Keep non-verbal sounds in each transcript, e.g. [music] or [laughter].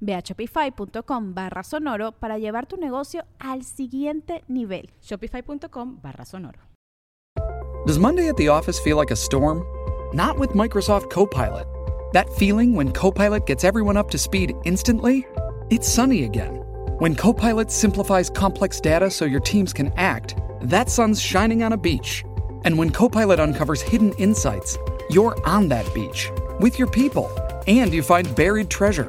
Ve a shopify.com barra sonoro para llevar tu negocio al siguiente nivel. Shopify.com barra sonoro. Does Monday at the office feel like a storm? Not with Microsoft Copilot. That feeling when Copilot gets everyone up to speed instantly? It's sunny again. When Copilot simplifies complex data so your teams can act, that sun's shining on a beach. And when Copilot uncovers hidden insights, you're on that beach with your people and you find buried treasure.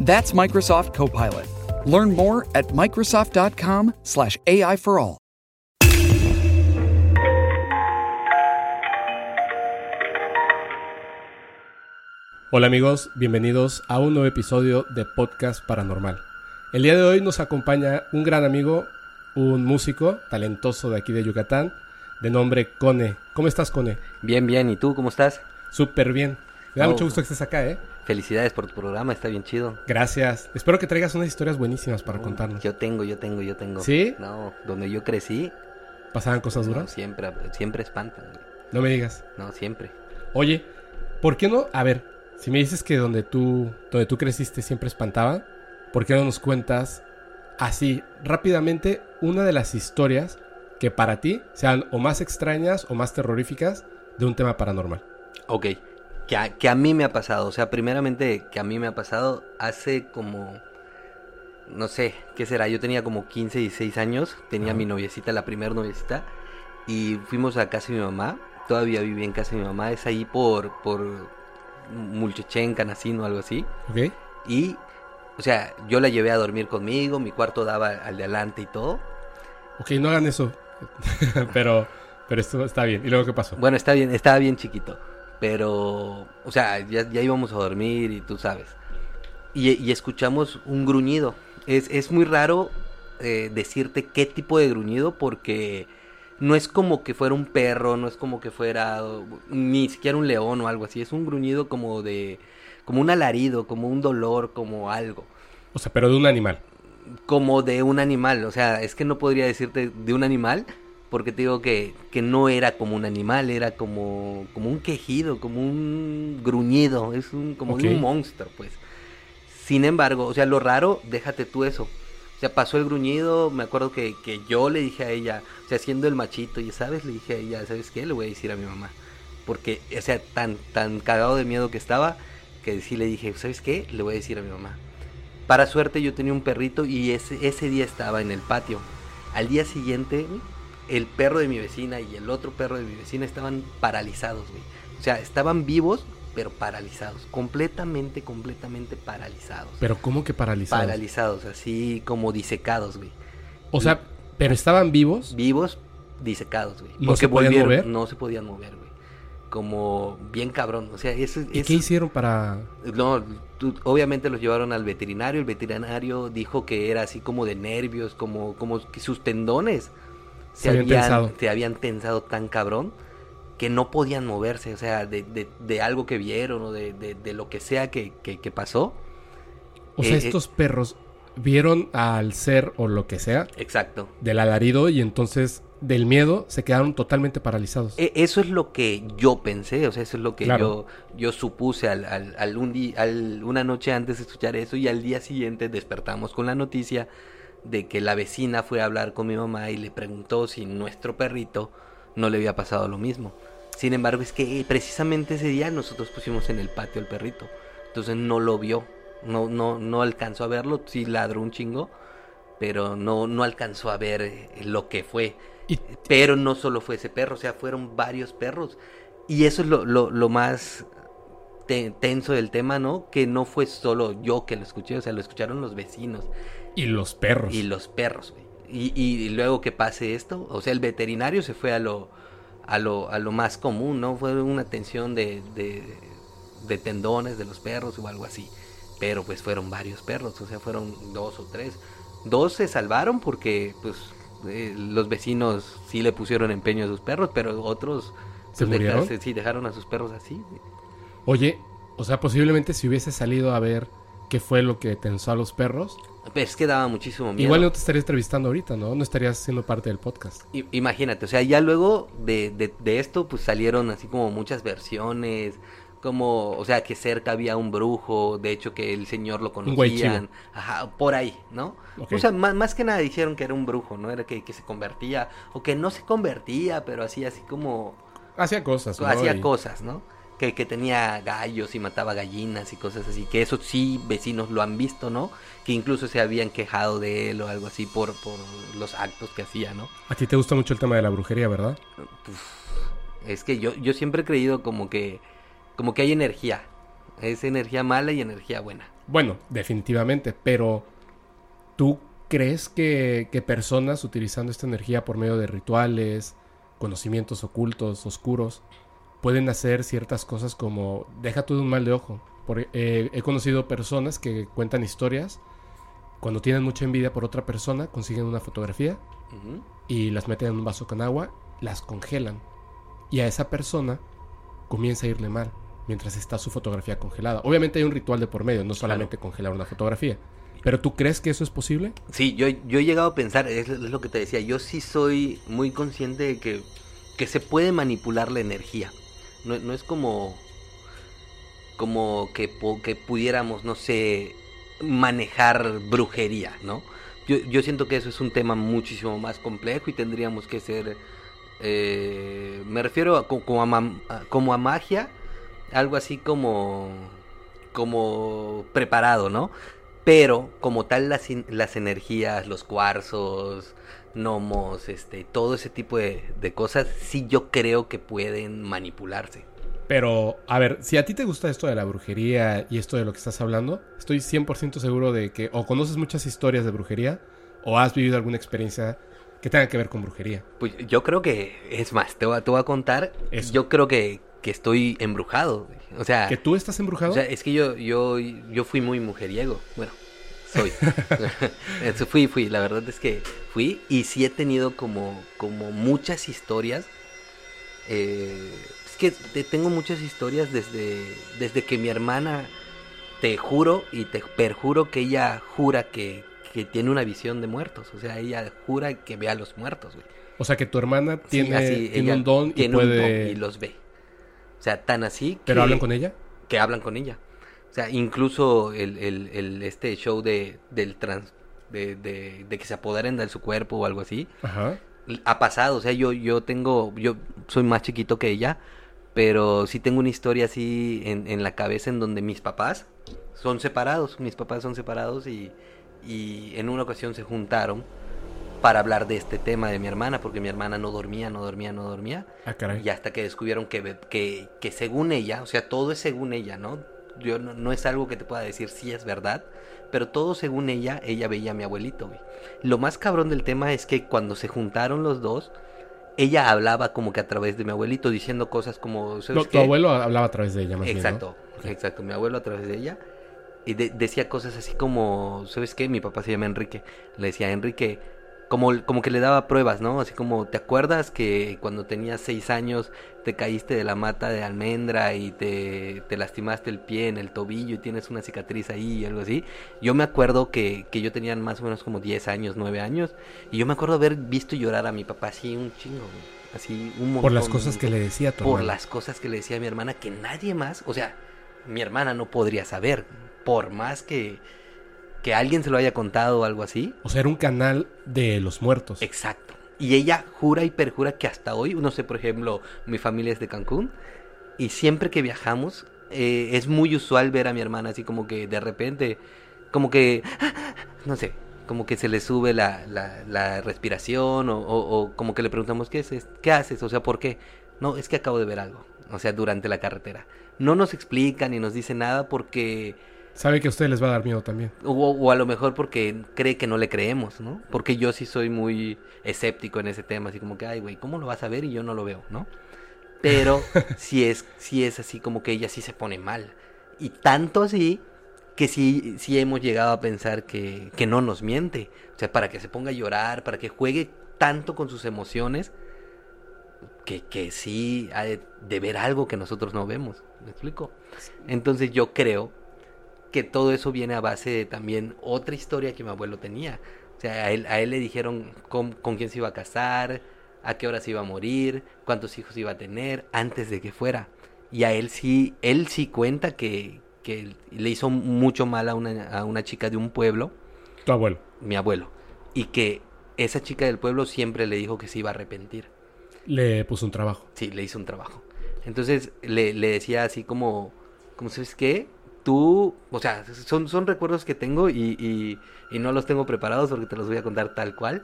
That's Microsoft Copilot. Learn more at Microsoft.com/slash AI for all. Hola amigos, bienvenidos a un nuevo episodio de Podcast Paranormal. El día de hoy nos acompaña un gran amigo, un músico talentoso de aquí de Yucatán, de nombre Cone. ¿Cómo estás, Cone? Bien, bien. ¿Y tú cómo estás? Súper bien. Me da Oh. mucho gusto que estés acá, ¿eh? Felicidades por tu programa, está bien chido. Gracias. Espero que traigas unas historias buenísimas para Oh, contarnos. Yo tengo, yo tengo, yo tengo. ¿Sí? No, donde yo crecí, ¿Pasaban cosas no, duras? siempre, siempre espantan. güey. No me digas. No, siempre. Oye, ¿por qué no? A ver, si me dices que donde tú, donde tú creciste siempre espantaba, ¿por qué no nos cuentas así rápidamente una de las historias que para ti sean o más extrañas o más terroríficas de un tema paranormal? Ok, que a, que a mí me ha pasado, o sea, primeramente que a mí me ha pasado hace como, no sé, ¿qué será? Yo tenía como 15, 16 años, tenía mi noviecita, la primera noviecita, y fuimos a casa de mi mamá, todavía vivía en casa de mi mamá, es ahí por, por Mulchechen, Canacino, algo así. ¿Ok? Y, o sea, yo la llevé a dormir conmigo, mi cuarto daba al de adelante y todo. Ok, no hagan eso. [laughs] pero, pero esto está bien. ¿Y luego qué pasó? Bueno, está bien, estaba bien chiquito. Pero, o sea, ya, ya íbamos a dormir y tú sabes. Y, y escuchamos un gruñido. Es, es muy raro eh, decirte qué tipo de gruñido porque no es como que fuera un perro, no es como que fuera ni siquiera un león o algo así. Es un gruñido como de, como un alarido, como un dolor, como algo. O sea, pero de un animal. como de un animal. O sea, es que no podría decirte de un animal, porque te digo que, que no era como un animal, era como, como un quejido, como un gruñido, es un, como de Ok. un monstruo, pues. Sin embargo, o sea, lo raro, déjate tú eso. O sea, pasó el gruñido, me acuerdo que, que yo le dije a ella, o sea, siendo el machito, y sabes, le dije a ella, ¿sabes qué? Le voy a decir a mi mamá. Porque, o sea, tan, tan cagado de miedo que estaba, que sí le dije, ¿sabes qué? Le voy a decir a mi mamá. Para suerte yo tenía un perrito y ese, ese día estaba en el patio. Al día siguiente, el perro de mi vecina y el otro perro de mi vecina estaban paralizados, güey. O sea, estaban vivos, pero paralizados. Completamente, completamente paralizados. Pero ¿cómo que paralizados? Paralizados, así como disecados, güey. o sea, pero estaban vivos. Vivos, disecados, güey. ¿No se podían mover? No se podían mover, güey. Como bien cabrón. O sea, eso, ¿Y eso- qué hicieron para...? No, tú- obviamente los llevaron al veterinario. El veterinario dijo que era así como de nervios, como, como que sus tendones Se habían tensado. se habían tensado tan cabrón que no podían moverse. O sea, de, de- de algo que vieron o de, de- lo que sea que, que- que pasó. O sea, Eh, estos perros vieron al ser o lo que sea Exacto. del alarido y entonces del miedo se quedaron totalmente paralizados. E- Eso es lo que yo pensé, o sea, eso es lo que Claro. yo, yo supuse al, al, al un di- al- una noche antes de escuchar eso y al día siguiente despertamos con la noticia de que la vecina fue a hablar con mi mamá y le preguntó si nuestro perrito no le había pasado lo mismo. Sin embargo, es que precisamente ese día nosotros pusimos en el patio al perrito, entonces no lo vio, no, no, no alcanzó a verlo, sí ladró un chingo, pero no, no alcanzó a ver eh, lo que fue. Y- Pero no solo fue ese perro, o sea, fueron varios perros. Y eso es lo, lo, lo más te- tenso del tema, ¿no? Que no fue solo yo que lo escuché, o sea, lo escucharon los vecinos Y los perros. y los perros, güey. Y, y luego que pase esto, o sea, el veterinario se fue a lo, a lo, a lo más común, ¿no? Fue una tensión de, de, de tendones de los perros o algo así. Pero pues fueron varios perros, o sea, fueron dos o tres. Dos se salvaron porque, pues, eh, los vecinos sí le pusieron empeño a sus perros, pero otros ¿Se pues, murieron? sí, dejaron a sus perros así. Oye, o sea, posiblemente si hubiese salido a ver qué fue lo que tensó a los perros, Es que daba muchísimo miedo. igual no te estaría entrevistando ahorita, ¿no? No estarías siendo parte del podcast. I- Imagínate, o sea, ya luego de, de, de esto, pues salieron así como muchas versiones, como, o sea, que cerca había un brujo, de hecho que el señor lo conocían, ajá, por ahí, ¿no? O sea, más, más que nada dijeron que era un brujo, ¿no? Era que, que se convertía, o que no se convertía, pero hacía así como, Hacía cosas, ¿no? hacía Y- cosas, ¿no? Que, que tenía gallos y mataba gallinas y cosas así, que eso sí vecinos lo han visto, ¿no? Que incluso se habían quejado de él o algo así por, por los actos que hacía, ¿no? A ti te gusta mucho el tema de la brujería, ¿verdad? Es que yo, yo siempre he creído como que, como que hay energía. Es energía mala y energía buena. Bueno, definitivamente, pero ¿tú crees que, que personas utilizando esta energía por medio de rituales, conocimientos ocultos, oscuros, pueden hacer ciertas cosas como, deja tú de un mal de ojo? Por- eh, he conocido personas que cuentan historias, cuando tienen mucha envidia por otra persona, consiguen una fotografía y las meten en un vaso con agua, las congelan. Y a esa persona comienza a irle mal mientras está su fotografía congelada. Obviamente hay un ritual de por medio, no solamente congelar una fotografía. Pero ¿tú crees que eso es posible? Sí, yo, yo he llegado a pensar, es, es lo que te decía, yo sí soy muy consciente de que, que se puede manipular la energía. No, no es como, como que, que pudiéramos, no sé, manejar brujería, ¿no? Yo, yo siento que eso es un tema muchísimo más complejo y tendríamos que ser, eh, me refiero a, co- como, a, como a magia, algo así como, como preparado, ¿no? Pero como tal las, las energías, los cuarzos, gnomos, este, todo ese tipo de, de cosas, sí yo creo que pueden manipularse. Pero, a ver, si a ti te gusta esto de la brujería y esto de lo que estás hablando, estoy 100% seguro de que o conoces muchas historias de brujería o has vivido alguna experiencia que tenga que ver con brujería. Pues yo creo que, es más, te voy a, te voy a contar, Eso. yo creo que, que estoy embrujado. O sea, ¿Que tú estás embrujado? o sea, es que yo, yo, yo fui muy mujeriego. Bueno, soy. [laughs] Eso fui, fui. La verdad es que fui y sí he tenido como, como muchas historias. Eh, es que te- tengo muchas historias desde, desde que mi hermana, te juro y te perjuro que ella jura que, que tiene una visión de muertos. O sea, ella jura que ve a los muertos, güey. o sea, que tu hermana Sí, tiene, así, tiene un don y tiene un don y los ve. O sea, tan así que... ¿Pero hablan con ella? que hablan con ella. O sea, incluso el, el, el- este show de, del trans, de, de, de que se apoderen de su cuerpo o algo así, Ajá. ha pasado. O sea, yo, yo tengo, yo soy más chiquito que ella, pero sí tengo una historia así en, en la cabeza en donde mis papás son separados, mis papás son separados y, y en una ocasión se juntaron para hablar de este tema de mi hermana, porque mi hermana no dormía, no dormía, no dormía. Ah, caray. Y hasta que descubrieron que, que, que según ella, o sea, todo es según ella, ¿no? Yo no, no es algo que te pueda decir si es verdad, pero todo según ella, ella veía a mi abuelito, güey. Lo más cabrón del tema es que cuando se juntaron los dos, ella hablaba como que a través de mi abuelito, diciendo cosas como... ¿sabes No, tu abuelo hablaba a través de ella, más bien, ¿no? Exacto, exacto. Mi abuelo a través de ella. Y de- decía cosas así como, ¿sabes qué? Mi papá se llama Enrique. Le decía, Enrique, como, como que le daba pruebas, ¿no? Así como, ¿te acuerdas que cuando tenías seis años te caíste de la mata de almendra y te, te lastimaste el pie en el tobillo y tienes una cicatriz ahí y algo así? Yo me acuerdo que, que yo tenía más o menos como 10 años, 9 años. Y yo me acuerdo haber visto llorar a mi papá así un chingo. Así un montón. Por las cosas que le decía a tu Por hermana. las cosas que le decía a mi hermana que nadie más, o sea, mi hermana no podría saber, por más que, que alguien se lo haya contado o algo así. O sea, era un canal de los muertos. Exacto. Y ella jura y perjura que hasta hoy, no sé, por ejemplo, mi familia es de Cancún y siempre que viajamos eh, es muy usual ver a mi hermana así como que de repente, como que, no sé, como que se le sube la, la, la respiración o, o- o como que le preguntamos, ¿qué es? ¿Qué haces? O sea, ¿por qué? No, es que acabo de ver algo, o sea, durante la carretera. No nos explica ni nos dice nada porque, Sabe que a ustedes les va a dar miedo también. o, o a lo mejor porque cree que no le creemos, ¿no? Porque yo sí soy muy escéptico en ese tema, así como que, ay, güey, ¿cómo lo vas a ver y yo no lo veo, ¿no? Pero [laughs] sí es, sí es así como que ella sí se pone mal. Y tanto así que sí, sí hemos llegado a pensar que, que no nos miente. O sea, para que se ponga a llorar, para que juegue tanto con sus emociones, que, que sí ha de, de ver algo que nosotros no vemos. ¿Me explico? Entonces yo creo que todo eso viene a base de también otra historia que mi abuelo tenía. O sea, a él, a él le dijeron con, con quién se iba a casar, a qué hora se iba a morir, cuántos hijos iba a tener antes de que fuera. Y a él sí, él sí cuenta que, que le hizo mucho mal a una, a una chica de un pueblo, Tu abuelo. mi abuelo, y que esa chica del pueblo siempre le dijo que se iba a arrepentir. Le puso un trabajo. Sí, le hizo un trabajo. Entonces le, le decía así como, como sabes qué, tú, o sea, son, son recuerdos que tengo y, y- no los tengo preparados porque te los voy a contar tal cual.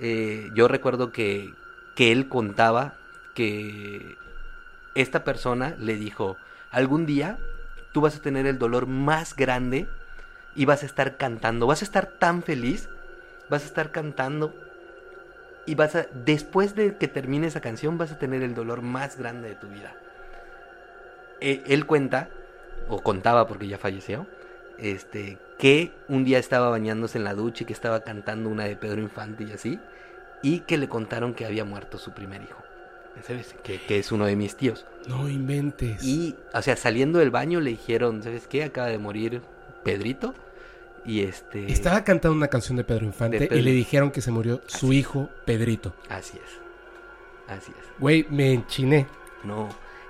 Eh, yo recuerdo que, que él contaba que esta persona le dijo, algún día tú vas a tener el dolor más grande y vas a estar cantando, vas a estar tan feliz, vas a estar cantando y vas a, después de que termine esa canción, vas a tener el dolor más grande de tu vida. E- Él cuenta, o contaba porque ya falleció, este, que un día estaba bañándose en la ducha y que estaba cantando una de Pedro Infante y así, y que le contaron que había muerto su primer hijo. ¿Sabes? Que, que es uno de mis tíos. No inventes. Y, o sea, saliendo del baño le dijeron, ¿sabes qué? Acaba de morir Pedrito. Y este... Estaba cantando una canción de Pedro Infante De Pedro. y le dijeron que se murió su Así. hijo Pedrito. Así es. Así es. Güey, me enchiné. No,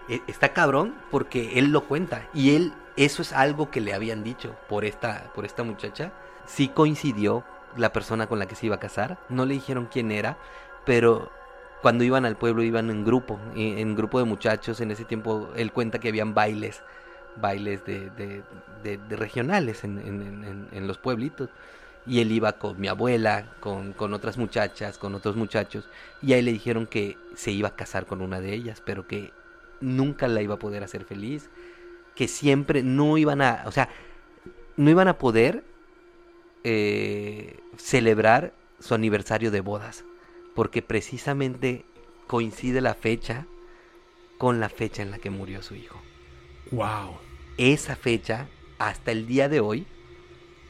está cabrón porque él lo cuenta y él eso es algo que le habían dicho por esta por esta muchacha. Sí coincidió la persona con la que se iba a casar, no le dijeron quién era, pero cuando iban al pueblo iban en grupo, en, grupo de muchachos, en ese tiempo él cuenta que habían bailes, bailes de, regionales en- en los pueblitos. Y él iba con mi abuela, con, con otras muchachas, con otros muchachos. Y ahí le dijeron que se iba a casar con una de ellas, pero que nunca la iba a poder hacer feliz. Que siempre no iban a, o sea, no iban a poder eh, celebrar su aniversario de bodas. Porque precisamente coincide la fecha con la fecha en la que murió su hijo. Wow. Esa fecha, hasta el día de hoy,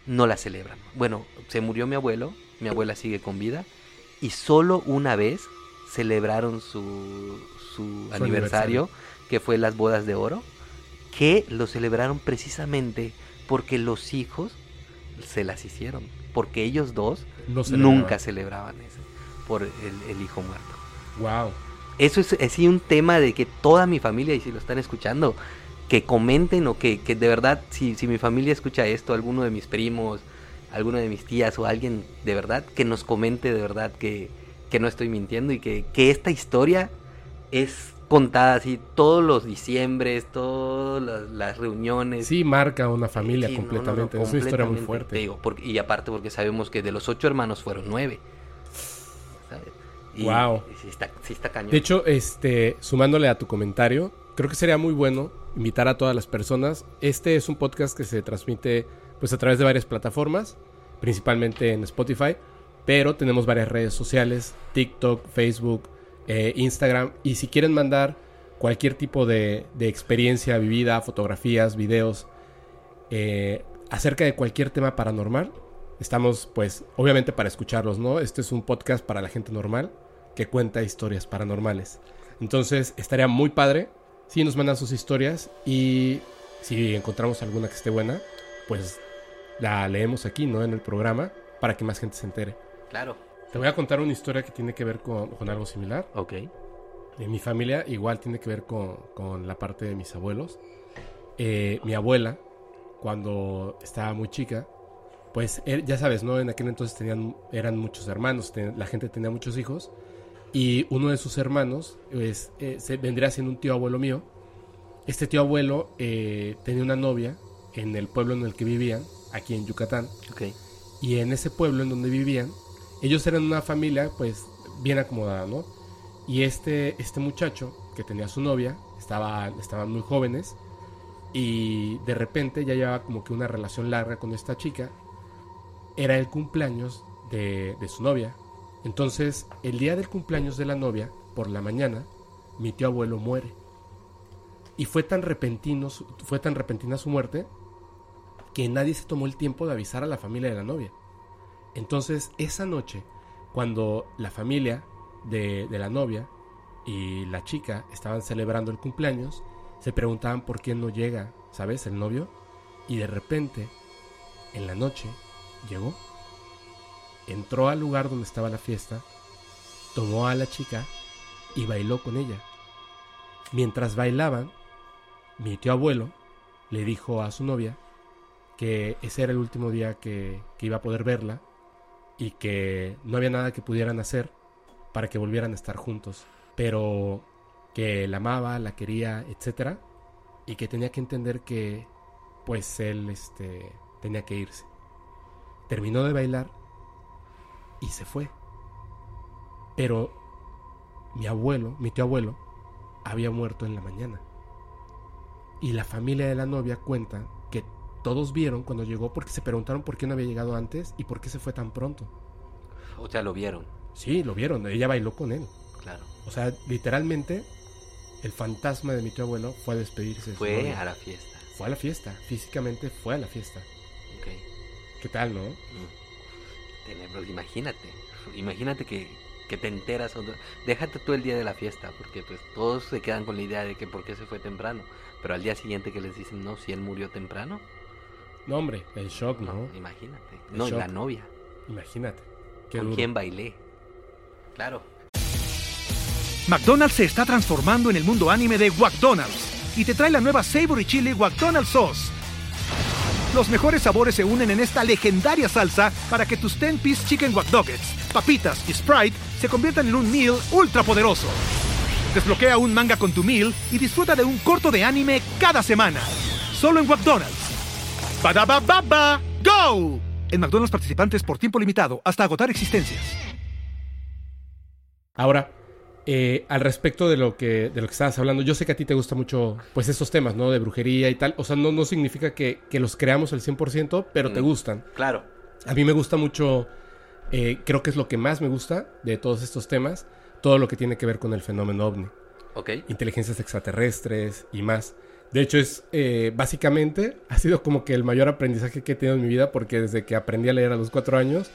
no la celebran. Bueno, se murió mi abuelo, mi abuela sigue con vida, y solo una vez celebraron su, su aniversario, aniversario. que fue las bodas de oro, que lo celebraron precisamente porque los hijos se las hicieron, porque ellos dos No celebraban. nunca celebraban eso, por el, el hijo muerto. Wow. Eso es así un tema de que toda mi familia, y si lo están escuchando, que comenten o que, que de verdad, si, si mi familia escucha esto, alguno de mis primos, alguno de mis tías o alguien de verdad, que nos comente de verdad que, que no estoy mintiendo y que, que esta historia es contada así todos los diciembres, todas las, las reuniones. Sí, marca una familia Sí, no, no, no, completamente. es una historia muy completamente, fuerte. te digo, porque- y aparte porque sabemos que de los ocho hermanos fueron nueve. ¿sabes? Y- Guau. y sí está, sí está cañón. De hecho, este, sumándole a tu comentario, creo que sería muy bueno invitar a todas las personas. Este es un podcast que se transmite pues a través de varias plataformas, principalmente en Spotify, pero tenemos varias redes sociales, TikTok, Facebook, eh, Instagram, y si quieren mandar cualquier tipo de, experiencia vivida, fotografías, videos, eh, acerca de cualquier tema paranormal, estamos pues obviamente para escucharlos, ¿no? Este es un podcast para la gente normal que cuenta historias paranormales. Entonces estaría muy padre si nos mandan sus historias y si encontramos alguna que esté buena, pues la leemos aquí, ¿no? En el programa para que más gente se entere. Claro. Te voy a contar una historia que tiene que ver con, con algo similar. Ok. En mi familia igual tiene que ver con, con la parte de mis abuelos. Eh, mi abuela, cuando estaba muy chica, pues er- ya sabes, ¿no? En aquel entonces tenían, eran muchos hermanos, ten- la gente tenía muchos hijos. Y uno de sus hermanos pues, eh, se, vendría siendo un tío abuelo mío. Este tío abuelo eh, tenía una novia en el pueblo en el que vivían, aquí en Yucatán. Ok. Y en ese pueblo en donde vivían, ellos eran una familia pues bien acomodada, ¿no? Y este, este muchacho que tenía su novia, estaba, estaban muy jóvenes, y de repente ya llevaba como que una relación larga con esta chica. Era el cumpleaños de, de su novia. Entonces, el día del cumpleaños de la novia, por la mañana, mi tío abuelo muere. Y fue tan repentino, fue tan repentina su muerte que nadie se tomó el tiempo de avisar a la familia de la novia. Entonces, esa noche, cuando la familia de, de la novia y la chica estaban celebrando el cumpleaños, se preguntaban por qué no llega, ¿sabes? El novio. Y de repente, en la noche, llegó. Entró al lugar donde estaba la fiesta, tomó a la chica y bailó con ella. Mientras bailaban, mi tío abuelo le dijo a su novia que ese era el último día que, que iba a poder verla y que no había nada que pudieran hacer para que volvieran a estar juntos, pero que la amaba, la quería, etcétera, y que tenía que entender que pues él este tenía que irse. Terminó de bailar y se fue. Pero mi abuelo, mi tío abuelo, había muerto en la mañana. Y la familia de la novia cuenta todos vieron cuando llegó porque se preguntaron por qué no había llegado antes y por qué se fue tan pronto. O sea, lo vieron, Sí, lo vieron, ella bailó con él. claro. O sea, literalmente el fantasma de mi tío abuelo fue a despedirse. de Fue a la fiesta. Fue a la fiesta, físicamente fue a la fiesta. Ok. ¿Qué tal, no? Mm. Tenebros, imagínate. Imagínate que, que te enteras. o- Déjate tú el día de la fiesta, porque pues todos se quedan con la idea de que por qué se fue temprano. Pero al día siguiente que les dicen, no, si él murió temprano, No, hombre, el shock, ¿no? no, imagínate. El No, shock. la novia. Imagínate. Qué ¿Con duro. quién bailé? Claro. McDonald's se está transformando en el mundo anime de McDonald's y te trae la nueva Savory Chili McDonald's Sauce. Los mejores sabores se unen en esta legendaria salsa para que tus 10-piece chicken wack Nuggets, papitas y Sprite se conviertan en un meal ultra poderoso. Desbloquea un manga con tu meal y disfruta de un corto de anime cada semana. Solo en McDonald's. Badaba baba, go! En McDonald's participantes por tiempo limitado hasta agotar existencias. Ahora, eh, al respecto de lo que de lo que estabas hablando, yo sé que a ti te gusta mucho pues estos temas, ¿no? De brujería y tal. O sea, no, no significa que, que los creamos al 100%, pero te Mm. gustan. Claro. A mí me gusta mucho, eh, creo que es lo que más me gusta de todos estos temas, todo lo que tiene que ver con el fenómeno ovni, Ok. inteligencias extraterrestres y más. De hecho, es eh, básicamente, ha sido como que el mayor aprendizaje que he tenido en mi vida, porque desde que aprendí a leer a los cuatro años,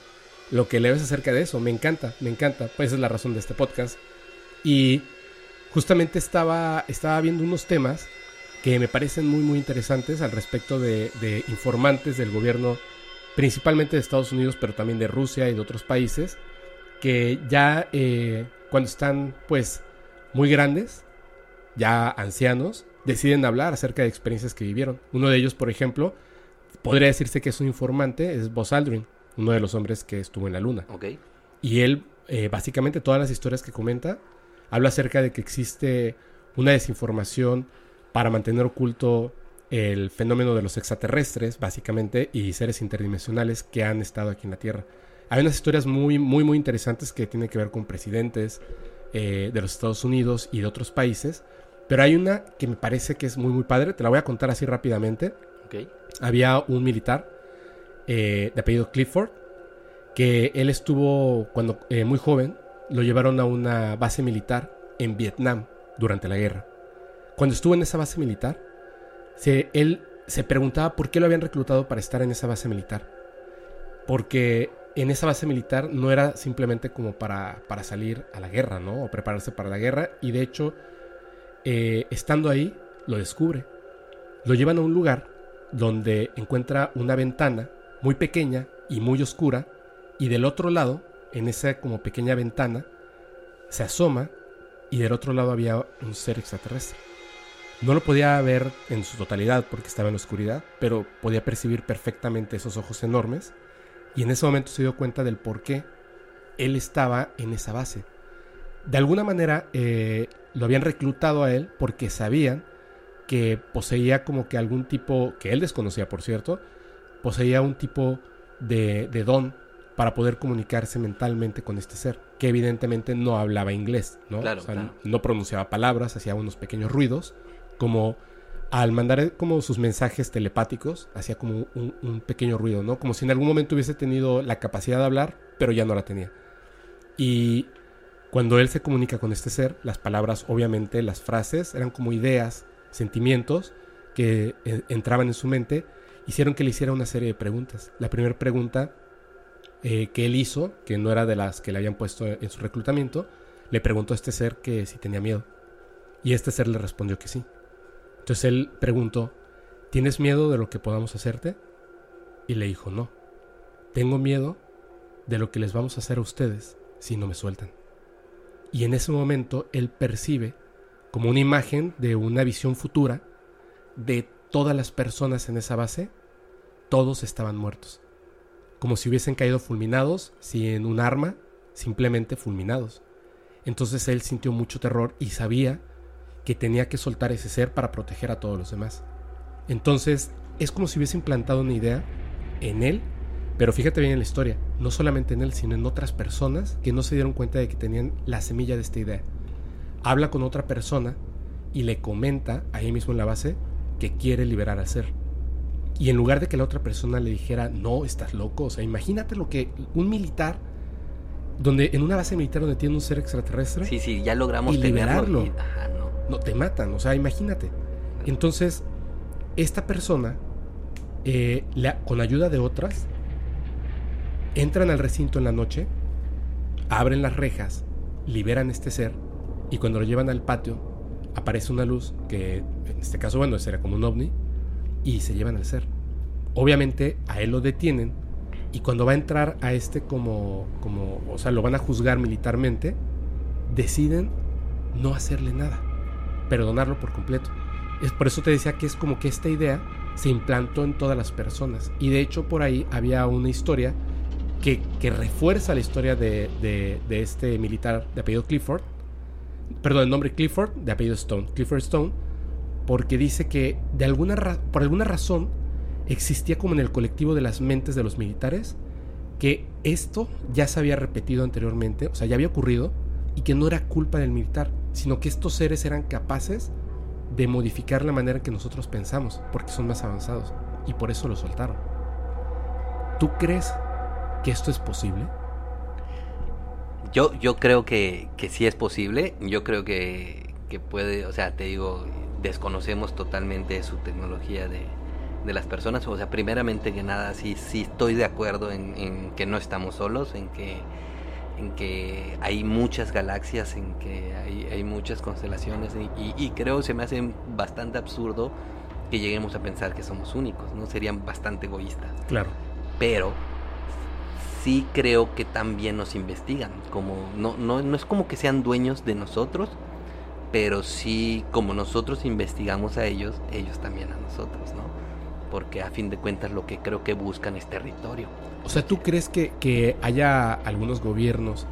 lo que leo es acerca de eso, me encanta, me encanta, pues esa es la razón de este podcast. Y justamente estaba, estaba viendo unos temas que me parecen muy, muy interesantes al respecto de, de informantes del gobierno, principalmente de Estados Unidos, pero también de Rusia y de otros países, que ya eh, cuando están pues muy grandes, ya ancianos, deciden hablar acerca de experiencias que vivieron. Uno de ellos, por ejemplo, podría decirse que es un informante, es Buzz Aldrin, uno de los hombres que estuvo en la luna. Ok. Y él, eh, básicamente, todas las historias que comenta, habla acerca de que existe una desinformación para mantener oculto el fenómeno de los extraterrestres, básicamente, y seres interdimensionales que han estado aquí en la Tierra. Hay unas historias muy, muy, muy interesantes que tienen que ver con presidentes eh, de los Estados Unidos y de otros países, pero hay una que me parece que es muy, muy padre, te la voy a contar así rápidamente había un militar eh, de apellido Clifford que él estuvo cuando eh, muy joven lo llevaron a una base militar en Vietnam durante la guerra cuando estuvo en esa base militar se, él se preguntaba por qué lo habían reclutado para estar en esa base militar porque en esa base militar no era simplemente como para, para salir a la guerra, ¿no? O prepararse para la guerra. Y de hecho, eh, estando ahí, lo descubre. Lo llevan a un lugar donde encuentra una ventana muy pequeña y muy oscura. Y del otro lado, en esa como pequeña ventana, se asoma y del otro lado había un ser extraterrestre. No lo podía ver en su totalidad porque estaba en la oscuridad, pero podía percibir perfectamente esos ojos enormes. Y en ese momento se dio cuenta del por qué él estaba en esa base. De alguna manera eh, lo habían reclutado a él porque sabían que poseía como que algún tipo, que él desconocía por cierto, poseía un tipo de, de Don para poder comunicarse mentalmente con este ser, que evidentemente no hablaba inglés, ¿no? Claro, O sea, claro. no pronunciaba palabras, hacía unos pequeños ruidos, como al mandar como sus mensajes telepáticos, hacía como un, un pequeño ruido, ¿no? Como si en algún momento hubiese tenido la capacidad de hablar, pero ya no la tenía. Y cuando él se comunica con este ser, las palabras, obviamente, las frases, eran como ideas, sentimientos que eh, entraban en su mente, hicieron que le hiciera una serie de preguntas. La primera pregunta eh, que él hizo, que no era de las que le habían puesto en su reclutamiento, le preguntó a este ser que si tenía miedo. Y este ser le respondió que sí. Entonces él preguntó, ¿tienes miedo de lo que podamos hacerte? Y le dijo, no. Tengo miedo de lo que les vamos a hacer a ustedes si no me sueltan. Y en ese momento él percibe como una imagen de una visión futura de todas las personas en esa base, todos estaban muertos. Como si hubiesen caído fulminados, sin un arma, simplemente fulminados. Entonces él sintió mucho terror y sabía que tenía que soltar ese ser para proteger a todos los demás. Entonces es como si hubiese implantado una idea en él, pero fíjate bien en la historia, no solamente en él, sino en otras personas que no se dieron cuenta de que tenían la semilla de esta idea. Habla con otra persona y le comenta ahí mismo en la base que quiere liberar al ser. Y en lugar de que la otra persona le dijera, no, estás loco, o sea, imagínate lo que un militar, donde en una base militar donde tiene un ser extraterrestre, Sí, sí, ya logramos Y liberarlo. y- ajá, no. no te matan, o sea, imagínate. Entonces, esta persona, eh, la- con ayuda de otras, entran al recinto en la noche, abren las rejas, liberan este ser, y cuando lo llevan al patio, aparece una luz que, en este caso, bueno, será como un ovni, y se llevan al ser. Obviamente, a él lo detienen, y cuando va a entrar a este como, como, o sea, lo van a juzgar militarmente, deciden no hacerle nada perdonarlo por completo. Es por eso te decía que es como que esta idea se implantó en todas las personas. Y de hecho por ahí había una historia que, refuerza la historia de, este militar de apellido Clifford. Perdón, el nombre Clifford, de apellido Stone. Clifford Stone, porque dice que de alguna por alguna razón existía como en el colectivo de las mentes de los militares que esto ya se había repetido anteriormente, o sea, ya había ocurrido y que no era culpa del militar, sino que estos seres eran capaces de modificar la manera en que nosotros pensamos, porque son más avanzados y por eso lo soltaron. ¿Tú crees que esto es posible? Yo, yo creo que, que sí es posible. Yo creo que, que puede, o sea, te digo, desconocemos totalmente su tecnología de, de las personas. O sea, primeramente que nada, sí, sí estoy de acuerdo en, en que no estamos solos, en que, en que hay muchas galaxias, en que hay, hay muchas constelaciones. Y, y- y creo se me hace bastante absurdo que lleguemos a pensar que somos únicos, ¿no? Serían bastante egoístas Claro. pero sí creo que también nos investigan. Como no, no, no es como que sean dueños de nosotros, pero sí como nosotros investigamos a ellos, ellos también a nosotros, ¿no? Porque a fin de cuentas lo que creo que buscan es territorio. O sea, ¿tú crees que, que haya algunos gobiernos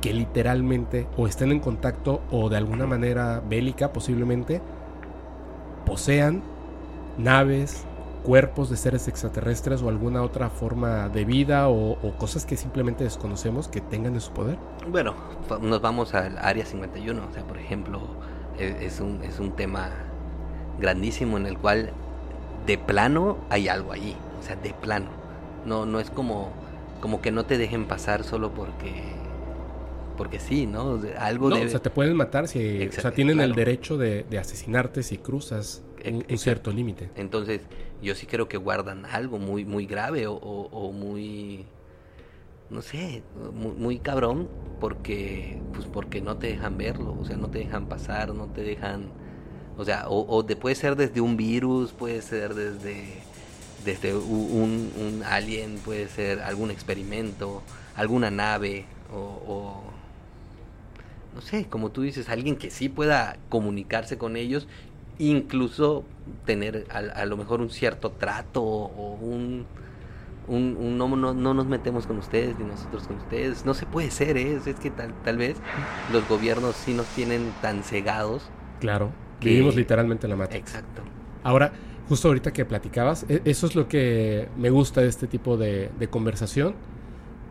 que literalmente o estén en contacto o de alguna manera bélica posiblemente posean naves, cuerpos de seres extraterrestres o alguna otra forma de vida o, o cosas que simplemente desconocemos que tengan en su poder? Bueno, nos vamos al área 51, o sea, por ejemplo, e- es un, es un tema grandísimo en el cual de plano hay algo allí, o sea, de plano. No, no es como, como que no te dejen pasar solo porque, porque sí, ¿no? O sea, Algo No, o sea, te pueden matar si, o sea, tienen el derecho de, de asesinarte si cruzas un, un Exacto. cierto límite. Entonces, yo sí creo que guardan algo muy, muy grave o, o- o muy, no sé, muy, muy cabrón, porque, pues porque no te dejan verlo, o sea, no te dejan pasar, no te dejan, o sea, o, o de- puede ser desde un virus, puede ser desde, desde un, un alien, puede ser algún experimento, alguna nave, o, o no sé, como tú dices, alguien que sí pueda comunicarse con ellos, incluso tener a, a lo mejor un cierto trato o un, un, un no, no, no nos metemos con ustedes ni nosotros con ustedes. No se puede ser, ¿eh? es que tal, tal vez los gobiernos sí nos tienen tan cegados. Claro, Que- vivimos literalmente en la matrix. Exacto. Ahora, justo ahorita que platicabas, e- eso es lo que me gusta de este tipo de, de conversación.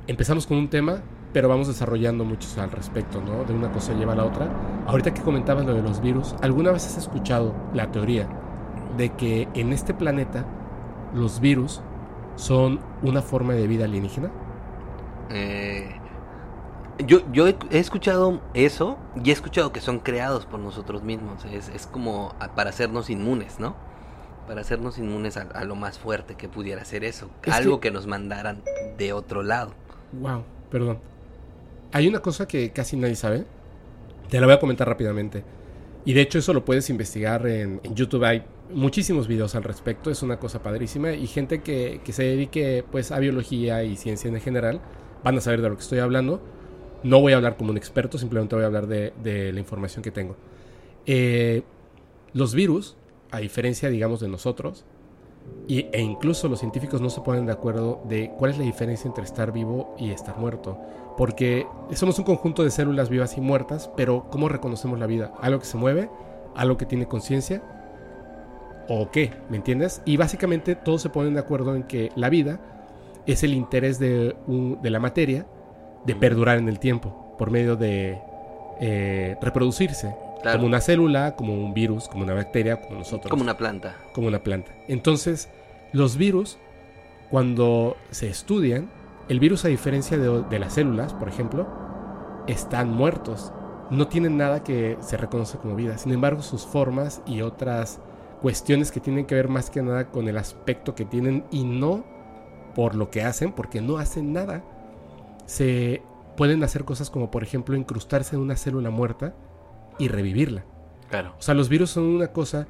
Empezamos con un tema, pero vamos desarrollando muchos al respecto, ¿no? De una cosa lleva a la otra. Ahorita que comentabas lo de los virus, ¿alguna vez has escuchado la teoría de que en este planeta los virus son una forma de vida alienígena? Eh, yo, yo he, he escuchado eso y he escuchado que son creados por nosotros mismos. Es, es como para hacernos inmunes, ¿no? Para hacernos inmunes a, a lo más fuerte que pudiera ser eso. Es Algo que- que... nos mandaran de otro lado. Wow, perdón. Hay una cosa que casi nadie sabe. Te la voy a comentar rápidamente. Y de hecho eso lo puedes investigar en, YouTube. Hay muchísimos videos al respecto. Es una cosa padrísima. Y gente que, que se dedique pues a biología y ciencia en general van a saber de lo que estoy hablando. No voy a hablar como un experto, simplemente voy a hablar de, de la información que tengo. Eh, los virus, a diferencia, digamos, de nosotros, y, e incluso los científicos no se ponen de acuerdo de cuál es la diferencia entre estar vivo y estar muerto. Porque somos un conjunto de células vivas y muertas, pero ¿cómo reconocemos la vida? ¿Algo que se mueve? ¿Algo que tiene conciencia? ¿O qué? ¿Me entiendes? Y básicamente todos se ponen de acuerdo en que la vida es el interés de, un- de la materia de perdurar en el tiempo por medio de eh, reproducirse. Claro. Como una célula, como un virus, como una bacteria, como nosotros Como una planta. como una planta. Entonces, los virus, cuando se estudian, el virus, a diferencia de, de las células, por ejemplo, están muertos. No tienen nada que se reconoce como vida. Sin embargo, sus formas y otras cuestiones que tienen que ver más que nada con el aspecto que tienen y no por lo que hacen, porque no hacen nada, se pueden hacer cosas como, por ejemplo, incrustarse en una célula muerta y revivirla. Claro. O sea, los virus son una cosa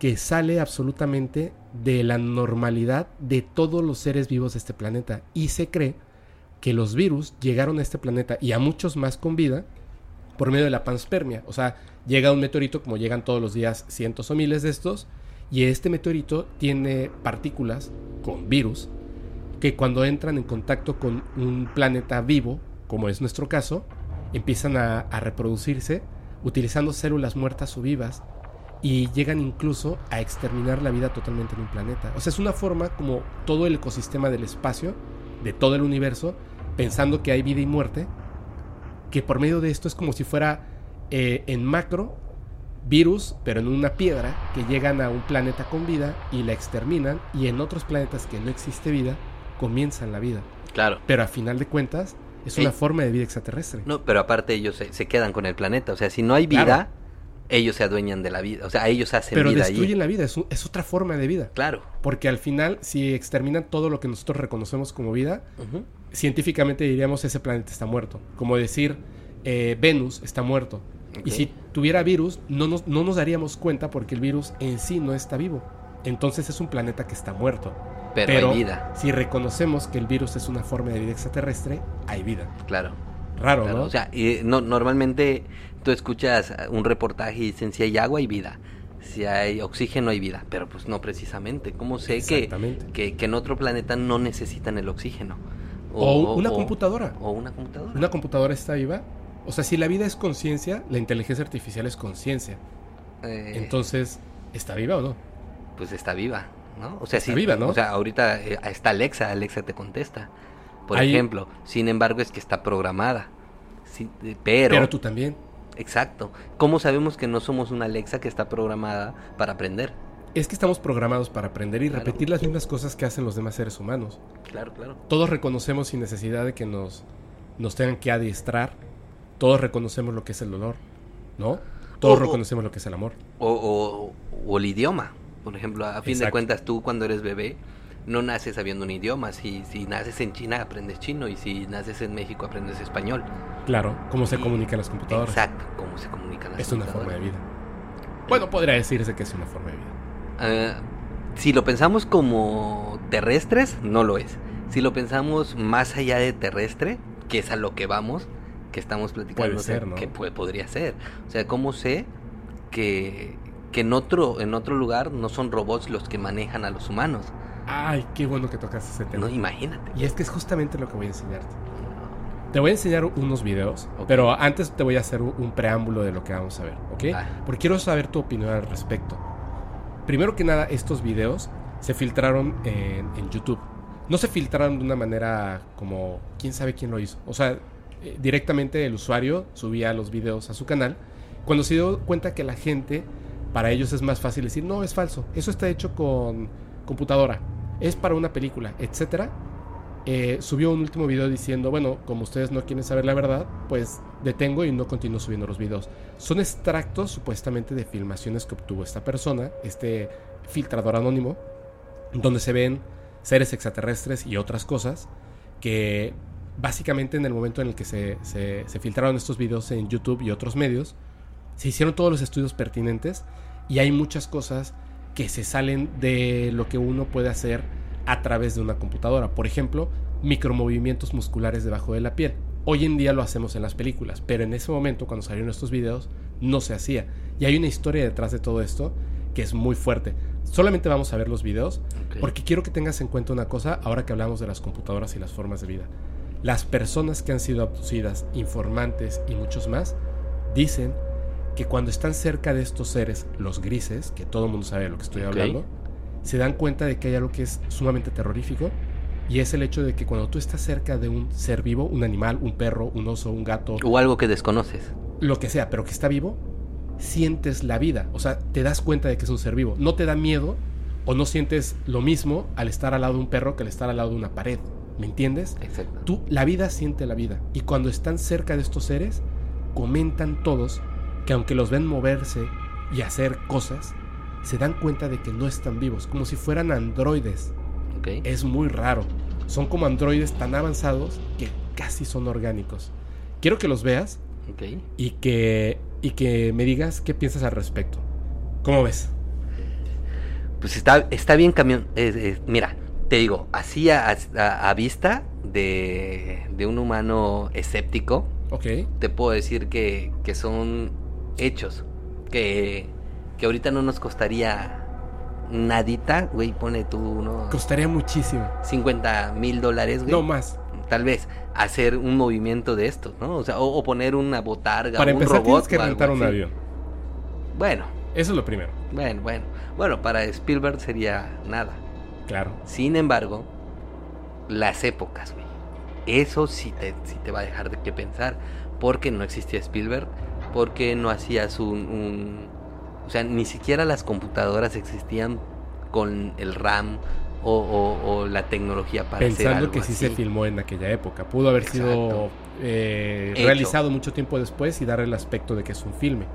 que sale absolutamente de la normalidad de todos los seres vivos de este planeta. Y se cree que los virus llegaron a este planeta y a muchos más con vida por medio de la panspermia. O sea, llega un meteorito, como llegan todos los días cientos o miles de estos, y este meteorito tiene partículas con virus que cuando entran en contacto con un planeta vivo, como es nuestro caso, empiezan a, a reproducirse utilizando células muertas o vivas y llegan incluso a exterminar la vida totalmente en un planeta. O sea, es una forma como todo el ecosistema del espacio, de todo el universo, pensando que hay vida y muerte, que por medio de esto es como si fuera eh, en macro virus, pero en una piedra, que llegan a un planeta con vida y la exterminan, y en otros planetas que no existe vida, comienzan la vida. Claro. Pero a final de cuentas, es Ey. una forma de vida extraterrestre. No, pero aparte ellos se, se quedan con el planeta. O sea, si no hay vida, Claro. Ellos se adueñan de la vida. O sea, ellos hacen pero vida destruyen allí. la vida, es, un- es otra forma de vida. Claro. Porque al final, si exterminan todo lo que nosotros reconocemos como vida, científicamente diríamos ese planeta está muerto. Como decir, eh, Venus está muerto. Y si tuviera virus, no nos, no nos daríamos cuenta porque el virus en sí no está vivo. Entonces es un planeta que está muerto. Pero, hay vida. si reconocemos que el virus es una forma de vida extraterrestre, hay vida. Claro. Raro, claro. ¿no? O sea, y no, normalmente tú escuchas un reportaje y dicen si hay agua hay vida. Si hay oxígeno hay vida. Pero pues no precisamente. ¿Cómo sé que, que, que en otro planeta no necesitan el oxígeno? O una computadora. O una computadora. ¿Una computadora está viva? O sea, si la vida es conciencia, la inteligencia artificial es conciencia. Eh, Entonces, ¿está viva o no? pues está viva, ¿no? O sea, Está viva, ¿no? O sea, ahorita eh, está Alexa, Alexa te contesta. Por Ahí- ejemplo, sin embargo es que está programada. Sí, eh, pero, Pero tú también. Exacto. ¿Cómo sabemos que no somos una Alexa que está programada para aprender? Es que estamos programados para aprender y Claro. repetir las mismas cosas que hacen los demás seres humanos. Claro, claro. Todos reconocemos sin necesidad de que nos, nos tengan que adiestrar. Todos reconocemos lo que es el dolor, ¿no? Todos O- reconocemos lo que es el amor. O, o- o el idioma. Por ejemplo, a fin de cuentas, tú cuando eres bebé, no naces sabiendo un idioma. Si, si naces en China, aprendes chino. Y si naces en México, aprendes español. Claro, cómo se Y- comunican las computadoras. Exacto, cómo se comunican las Es una forma computadoras. de vida. Bueno, podría decirse que es una forma de vida. Ah, si lo pensamos como terrestres, no lo es. Si lo pensamos más allá de terrestre, que es a lo que vamos, que estamos platicando, Puede ser, ¿no? que puede- podría ser. O sea, ¿cómo sé que, que en otro en otro lugar no son robots los que manejan a los humanos? Ay, qué bueno que tocaste ese tema. No, imagínate. Y es que es justamente lo que voy a enseñarte. Te voy a enseñar unos videos, pero antes te voy a hacer un, preámbulo de lo que vamos a ver, ¿ok? Ah. Porque quiero saber tu opinión al respecto. primero que nada, estos videos se filtraron en, en YouTube. No se filtraron de una manera como, quién sabe quién lo hizo. O sea, eh, directamente el usuario subía los videos a su canal. Cuando se dio cuenta que la gente, para ellos es más fácil decir, no, es falso, eso está hecho con computadora, es para una película, etcétera. eh, subió un último video diciendo, bueno, como ustedes no quieren saber la verdad, pues detengo y no continúo subiendo los videos. Son extractos supuestamente de filmaciones que obtuvo esta persona, este filtrador anónimo, donde se ven seres extraterrestres y otras cosas que básicamente en el momento en el que se, filtraron estos videos en YouTube y otros medios, se hicieron todos los estudios pertinentes y hay muchas cosas que se salen de lo que uno puede hacer a través de una computadora. Por ejemplo, micromovimientos musculares debajo de la piel. Hoy en día lo hacemos en las películas, pero en ese momento, cuando salieron estos videos, no se hacía. Y hay una historia detrás de todo esto que es muy fuerte. Solamente vamos a ver los videos porque quiero que tengas en cuenta una cosa ahora que hablamos de las computadoras y las formas de vida. Las personas que han sido abducidas, informantes y muchos más, dicen que cuando están cerca de estos seres, los grises, que todo el mundo sabe de lo que estoy hablando, se dan cuenta de que hay algo que es sumamente terrorífico y es el hecho de que cuando tú estás cerca de un ser vivo, un animal, un perro, un oso, un gato, O algo que desconoces. lo que sea, pero que está vivo, sientes la vida. O sea, te das cuenta de que es un ser vivo. No te da miedo o no sientes lo mismo al estar al lado de un perro que al estar al lado de una pared. ¿Me entiendes? Exacto. Tú, la vida siente la vida. Y cuando están cerca de estos seres, comentan todos que aunque los ven moverse y hacer cosas, se dan cuenta de que no están vivos, como si fueran androides. Ok. Es muy raro. Son como androides tan avanzados que casi son orgánicos. Quiero que los veas Ok. y que, y que me digas qué piensas al respecto. ¿Cómo ves? Pues está, está bien camión. eh, eh, mira, te digo, así a, a- a vista de, de un humano escéptico, te puedo decir que, que son hechos. Que, que ahorita no nos costaría nadita, güey, pone tú unos Costaría muchísimo. 50 mil dólares, güey. No más. Tal vez hacer un movimiento de estos, ¿no? O sea, o, o poner una botarga, Para un empezar robot tienes que rentar un avión. Bueno, Eso es lo primero. bueno, bueno. Bueno, para Spielberg sería nada. Claro. Sin embargo, las épocas, güey. Eso sí te, sí te va a dejar de qué pensar. Porque no existía Spielberg. Porque no hacías un, un- O sea, ni siquiera las computadoras existían con el RAM o, o- o la tecnología para hacer Pensando algo que sí así. se filmó en aquella época. Pudo haber sido eh, realizado mucho tiempo después y dar el aspecto de que es un filme.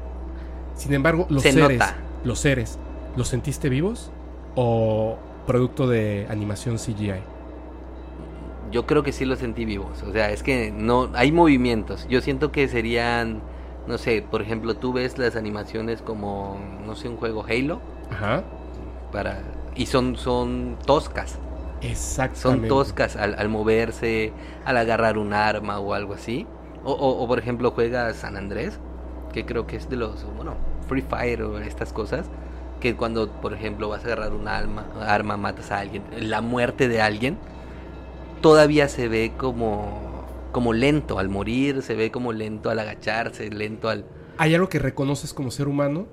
Sin embargo, los Se seres, nota. los seres, ¿los sentiste vivos o producto de animación CGI? Yo creo que sí los sentí vivos. O sea, es que no hay movimientos. Yo siento que serían, no sé, por ejemplo, tú ves las animaciones como, no sé, un juego Halo Ajá. para y son son toscas. Son Exactamente. toscas al, al moverse, al agarrar un arma o algo así. O, o- o, por ejemplo juegas San Andrés, que creo que es de los, bueno, Free Fire o estas cosas, que cuando por ejemplo vas a agarrar un arma, arma matas a alguien, la muerte de alguien, todavía se ve como, como lento al morir, se ve como lento al agacharse, lento al... Hay algo que reconoces como ser humano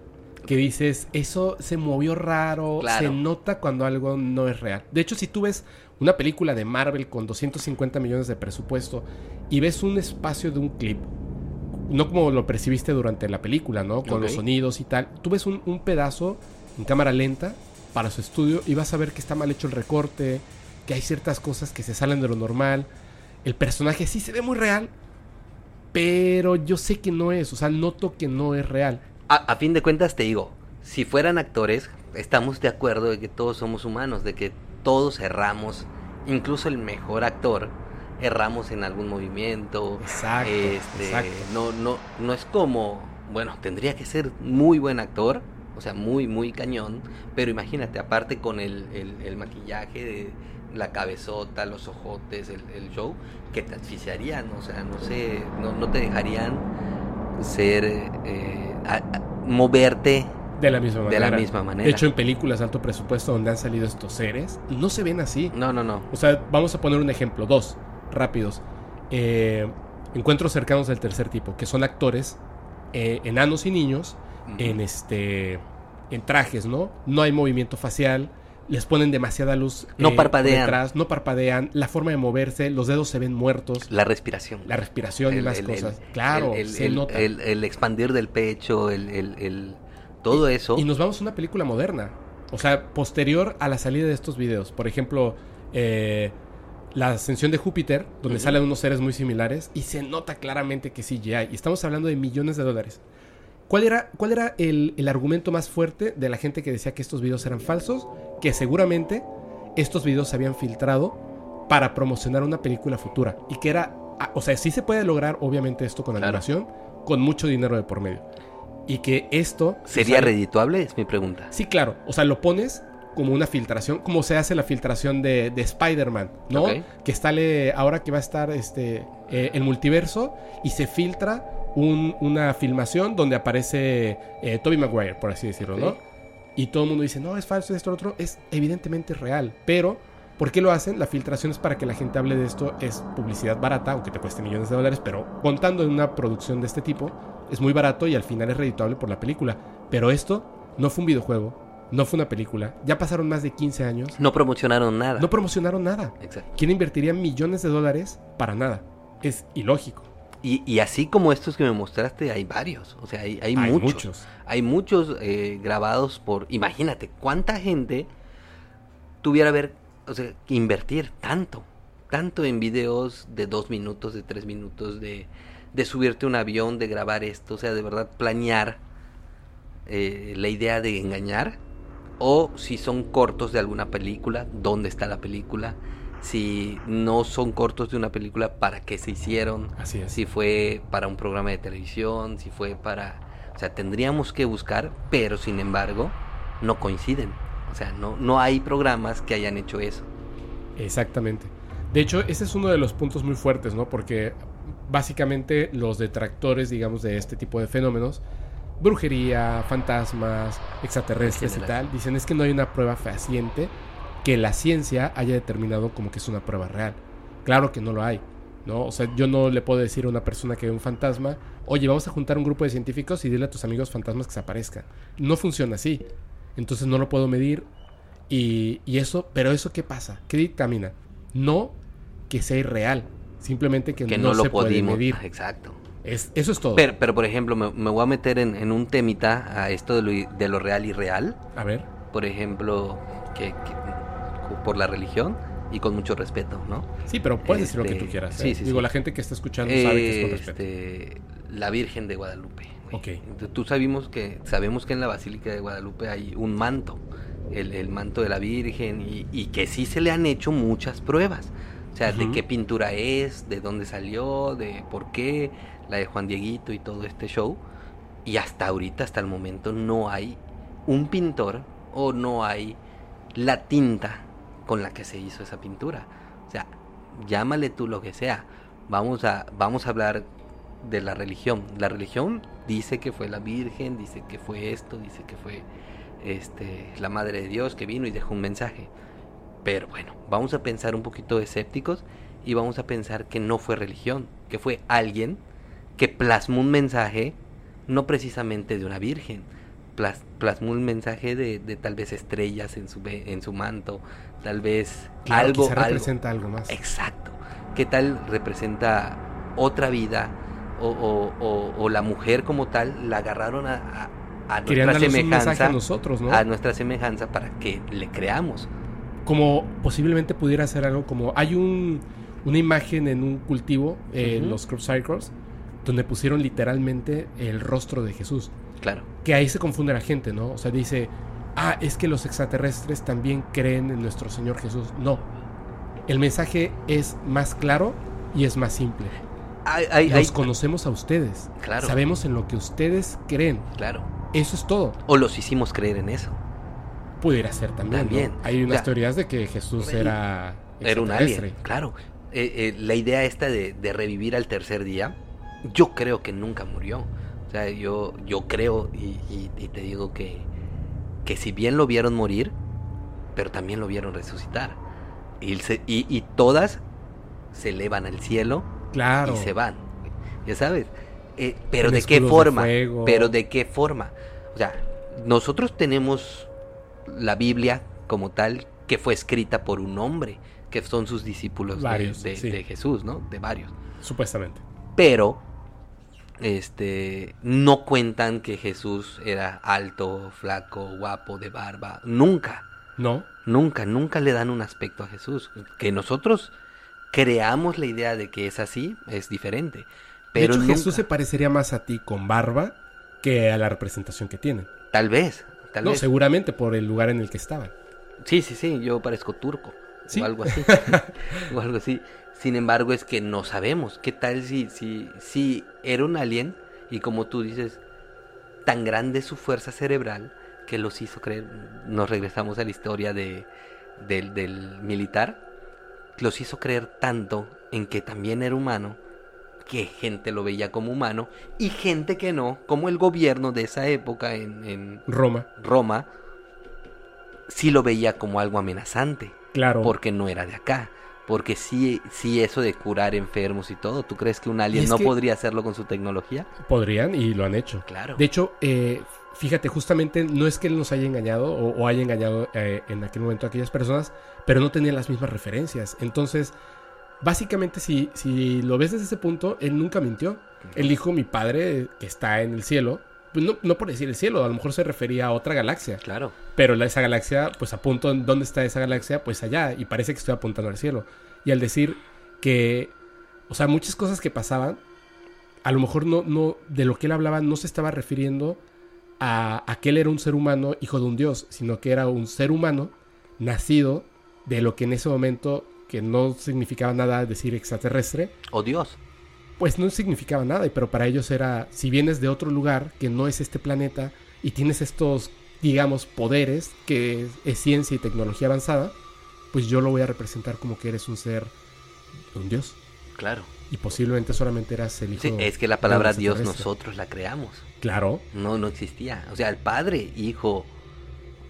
que dices, eso se movió raro, Claro. se nota cuando algo no es real. De hecho, si tú ves una película de Marvel con 250 millones de presupuesto y ves un espacio de un clip, no como lo percibiste durante la película, ¿no? Con los sonidos y tal, tú ves un, un pedazo en cámara lenta para su estudio y vas a ver que está mal hecho el recorte, que hay ciertas cosas que se salen de lo normal. El personaje sí se ve muy real, pero yo sé que no es, o sea, noto que no es real. A, a fin de cuentas te digo, si fueran actores, estamos de acuerdo de que todos somos humanos, de que todos erramos, incluso el mejor actor erramos en algún movimiento. Exacto, Este, exacto. no no no es como, bueno, tendría que ser muy buen actor, o sea, muy muy cañón, pero imagínate, aparte con el, el- el maquillaje de la cabezota, los ojotes, el, el show, que te asfixiarían, o sea, no sé, no, no te dejarían ser, eh, a- a- moverte De la misma de manera. la misma manera. De hecho, en películas de alto presupuesto donde han salido estos seres, no se ven así. no, no, no. O sea, vamos a poner un ejemplo, dos, rápidos. Eh, encuentros cercanos del tercer tipo, que son actores, eh, enanos y niños, en este en trajes, ¿no? No hay movimiento facial, les ponen demasiada luz. No por parpadean. detrás, no parpadean, la forma de moverse, los dedos se ven muertos, La respiración. la respiración y el- cosas. el- claro, el, se nota. el- expandir del pecho, el, todo eso. Y nos vamos a una película moderna. O sea, posterior a la salida de estos videos. Por ejemplo, eh, la ascensión de Júpiter, donde salen unos seres muy similares, y se nota claramente que sí ya hay. Y estamos hablando de millones de dólares. ¿Cuál era, cuál era el, el argumento más fuerte de la gente que decía que estos videos eran falsos? Que seguramente estos videos se habían filtrado para promocionar una película futura. Y que era. ah, O sea, sí se puede lograr, obviamente, esto con Claro. animación, con mucho dinero de por medio. Y que esto. ¿Sería o sea, redituable? Es mi pregunta. Sí, claro. O sea, lo pones como una filtración, como se hace la filtración de, de Spider-Man, ¿no? Que está le- ahora que va a estar este eh, el multiverso y se filtra un- una filmación donde aparece eh, Tobey Maguire, por así decirlo, ¿no? Y todo el mundo dice, no, es falso, esto, lo otro. Es evidentemente real. Pero, ¿por qué lo hacen? La filtración es para que la gente hable de esto. Es publicidad barata, aunque te cueste millones de dólares. Pero contando en una producción de este tipo, es muy barato y al final es redituable por la película. Pero esto no fue un videojuego, no fue una película. Ya pasaron más de 15 años. No promocionaron nada. No promocionaron nada. Exacto. ¿Quién invertiría millones de dólares para nada? Es ilógico. Y, y así como estos que me mostraste, hay varios. O sea, hay, hay Hay muchos. muchos. Hay muchos eh, grabados por. Imagínate, ¿cuánta gente tuviera ver, o sea, que invertir tanto? Tanto en videos de dos minutos, de tres minutos, de, de subirte un avión, de grabar esto. O sea, de verdad, planear eh, la idea de engañar. O si son cortos de alguna película, ¿dónde está la película? Si no son cortos de una película, ¿para qué se hicieron? Así es. si fue para un programa de televisión, si fue para... O sea, tendríamos que buscar, pero sin embargo, no coinciden. O sea, no, no hay programas que hayan hecho eso. Exactamente. De hecho, ese es uno de los puntos muy fuertes, ¿no? Porque básicamente los detractores, digamos, de este tipo de fenómenos, brujería, fantasmas, extraterrestres y tal, dicen es que no hay una prueba fehaciente que la ciencia haya determinado como que es una prueba real. Claro que no lo hay, ¿no? O sea, yo no le puedo decir a una persona que ve un fantasma, oye, vamos a juntar un grupo de científicos y dile a tus amigos fantasmas que se aparezcan. No funciona así. Entonces no lo puedo medir. Y, y eso, pero eso qué pasa? ¿Qué dictamina? No que sea irreal, simplemente que, Que no, no, lo se puede pudimos. medir. Exacto. Es, eso es todo. Pero, pero, por ejemplo, me, me voy a meter en, en un temita a esto de lo, de lo real y real. a ver, Por ejemplo, que, que- por la religión y con mucho respeto, ¿no? sí, pero puedes decir lo que Este, tú quieras. sí, ¿eh? sí, Digo, sí. la gente que está escuchando sabe que es con respeto. Este, la Virgen de Guadalupe. güey. Ok. Entonces, Tú sabemos que, sabemos que en la Basílica de Guadalupe hay un manto, el, el manto de la Virgen, y, y que sí se le han hecho muchas pruebas. O sea, de qué pintura es, de dónde salió, de por qué, la de Juan Dieguito y todo este show. Y hasta ahorita, hasta el momento, no hay un pintor o no hay la tinta con la que se hizo esa pintura. O sea, llámale tú lo que sea. Vamos a, vamos a hablar de la religión. La religión dice que fue la Virgen, dice que fue esto, dice que fue este, la Madre de Dios que vino y dejó un mensaje. Pero bueno, vamos a pensar un poquito escépticos y vamos a pensar que no fue religión, que fue alguien que plasmó un mensaje, no precisamente de una virgen, plas- plasmó un mensaje de, de tal vez estrellas en su, en su manto, tal vez Claro, algo, algo. representa algo más. Exacto. ¿Qué tal representa otra vida? O, o- o- o la mujer como tal la agarraron a, a, a Querían nuestra semejanza. a nosotros, ¿no? a nuestra semejanza para que le creamos. Como posiblemente pudiera ser algo como... Hay un, una imagen en un cultivo, eh, en los crop circles, donde pusieron literalmente el rostro de Jesús. Claro. que ahí se confunde la gente, ¿no? O sea, dice, ah, es que los extraterrestres también creen en nuestro Señor Jesús. No. El mensaje es más claro y es más simple. Los conocemos a ustedes. Claro. Sabemos en lo que ustedes creen. Claro. Eso es todo. O los hicimos creer en eso. Pudiera ser también. ¿no? También. Hay unas teorías de que Jesús era. Era un alien. Claro. Eh, eh, la idea esta de, de revivir al tercer día, yo creo que nunca murió. O sea, yo, yo creo y, y- y te digo que, que si bien lo vieron morir, pero también lo vieron resucitar. Y, se- y, y todas se elevan al cielo Claro. y se van. Ya sabes. Eh, pero Con de qué de forma. pero de qué forma. O sea, nosotros tenemos la Biblia como tal que fue escrita por un hombre, que son sus discípulos de- Varios, de, sí. de Jesús, ¿no? De varios. Supuestamente. Pero este no cuentan que Jesús era alto, flaco, guapo, de barba, nunca. No. Nunca, nunca le dan un aspecto a Jesús. Que nosotros creamos la idea de que es así, es diferente. Pero de hecho, nunca. Jesús se parecería más a ti con barba que a la representación que tiene. Tal vez, tal no, vez. seguramente por el lugar en el que estaban. Sí, sí, sí, yo parezco turco. Sí. O algo así. [laughs] [laughs] o algo así. Sin embargo, es que no sabemos. ¿Qué tal si, si, si era un alien y como tú dices, tan grande es su fuerza cerebral que los hizo creer? Nos regresamos a la historia de, del, del militar. Los hizo creer tanto en que también era humano que gente lo veía como humano y gente que no, como el gobierno de esa época en, en Roma, Roma, sí lo veía como algo amenazante claro. porque no era de acá. Porque sí, sí eso de curar enfermos y todo, ¿tú crees que un alien no que- podría hacerlo con su tecnología? Podrían y lo han hecho. Claro. De hecho, eh, fíjate, justamente no es que él nos haya engañado o, o haya engañado eh, en aquel momento a aquellas personas, pero no tenían las mismas referencias. Entonces, básicamente, si, si lo ves desde ese punto, él nunca mintió. Él dijo, mi padre, que está en el cielo, no, no por decir el cielo, a lo mejor se refería a otra galaxia. Claro. Pero esa galaxia, pues apunto en dónde está esa galaxia, pues allá, y parece que estoy apuntando al cielo. Y al decir que, o sea, muchas cosas que pasaban, a lo mejor no, no, de lo que él hablaba no se estaba refiriendo a, a que él era un ser humano, hijo de un dios, sino que era un ser humano nacido de lo que en ese momento, que no significaba nada decir extraterrestre, O Dios. Pues no significaba nada, y- pero para ellos era, si vienes de otro lugar que no es este planeta y tienes estos, digamos, poderes, que es, es ciencia y tecnología avanzada, pues yo lo voy a representar como que eres un ser, un dios. Claro. Y posiblemente solamente eras el hijo. Sí, es que la palabra Dios nosotros la creamos. Claro, No, no existía. O sea, el padre, hijo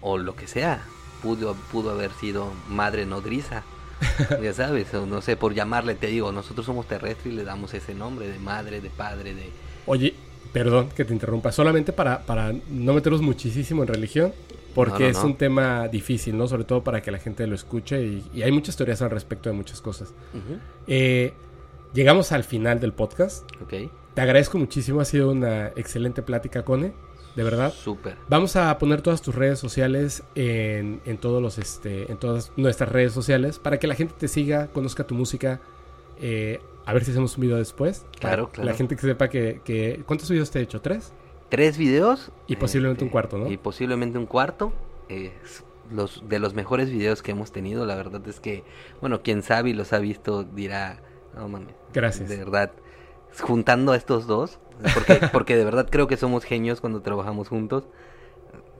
o lo que sea, pudo, pudo haber sido madre nodriza. [laughs] ya sabes, o no sé, por llamarle, te digo, nosotros somos terrestres y le damos ese nombre de madre, de padre, de... Oye, perdón que te interrumpa, solamente para, para no meternos muchísimo en religión, porque No, no, es un tema difícil, ¿no? Sobre todo para que la gente lo escuche y, y hay muchas teorías al respecto de muchas cosas. Eh, llegamos al final del podcast. Ok, Te agradezco muchísimo, ha sido una excelente plática, Cone, de verdad. súper. Vamos a poner todas tus redes sociales en, en todos los, este, en todas nuestras redes sociales para que la gente te siga, conozca tu música. eh, a ver si hacemos un video después. Claro, claro. La gente que sepa que, que- ¿Cuántos videos te he hecho? ¿Tres? Tres videos. Y posiblemente un cuarto, ¿no? Y posiblemente un cuarto. Es los, de los mejores videos que hemos tenido, la verdad es que, bueno, quien sabe y los ha visto dirá, no mames. Gracias. De verdad, juntando a estos dos, porque, [laughs] porque de verdad creo que somos genios cuando trabajamos juntos,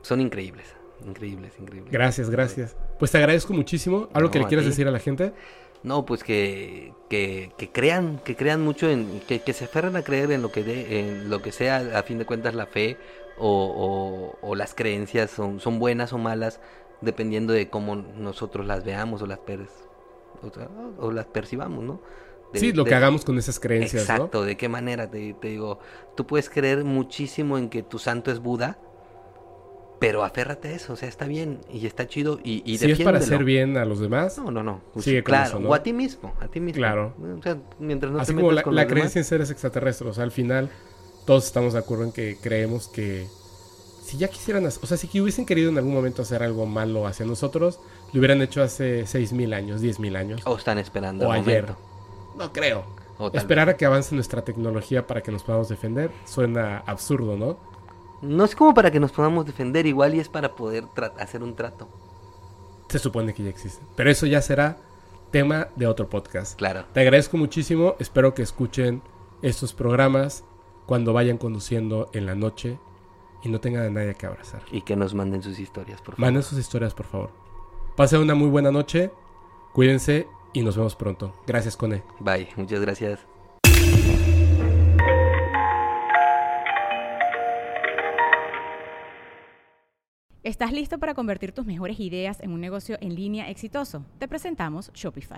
son increíbles, increíbles, increíbles. Gracias, gracias. Pues te agradezco muchísimo. ¿Algo No, que le quieras decir a la gente? No, pues que, que, que crean, que crean mucho en, que, que se aferren a creer en lo que de, en lo que sea, a fin de cuentas la fe o, o- o las creencias son, son buenas o malas, dependiendo de cómo nosotros las veamos o las pers- o, sea, o las percibamos, ¿no? De- sí, lo de- que hagamos con esas creencias, ¿no? Exacto, ¿de qué manera? Te, te digo, tú puedes creer muchísimo en que tu santo es Buda, pero aférrate a eso, o sea, está bien y está chido y, y si es para hacer bien a los demás, No, no, no. Pues, Sigue con claro, eso, ¿no? o a ti mismo, a ti mismo. Claro. O sea, mientras no así te como la, con la demás. creencia en seres extraterrestres, o sea, al final todos estamos de acuerdo en que creemos que si ya quisieran, o sea, si hubiesen querido en algún momento hacer algo malo hacia nosotros, lo hubieran hecho hace 6.000 años, 10.000 años. O están esperando o el ayer. momento. No creo. O tal Esperar a que avance nuestra tecnología para que nos podamos defender suena absurdo, ¿no? No es como para que nos podamos defender, igual y es para poder hacer un trato. Se supone que ya existe. Pero eso ya será tema de otro podcast. Claro. Te agradezco muchísimo. Espero que escuchen estos programas cuando vayan conduciendo en la noche y no tengan a nadie que abrazar. Y que nos manden sus historias, por favor. Manden sus historias, por favor. Pasen una muy buena noche. Cuídense y nos vemos pronto. Gracias, Cone. Bye, muchas gracias. ¿Estás listo para convertir tus mejores ideas en un negocio en línea exitoso? Te presentamos Shopify.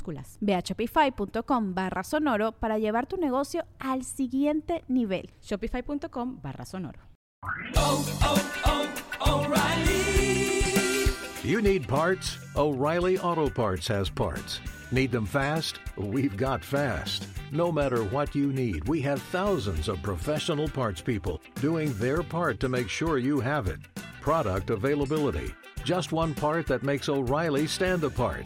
Ve a shopify.com barra sonoro para llevar tu negocio al siguiente nivel. Shopify.com barra sonoro. You need parts? O'Reilly Auto Parts has parts. Need them fast? We've got fast. No matter what you need, we have thousands of professional parts people doing their part to make sure you have it. Product availability. Just one part that makes O'Reilly stand apart.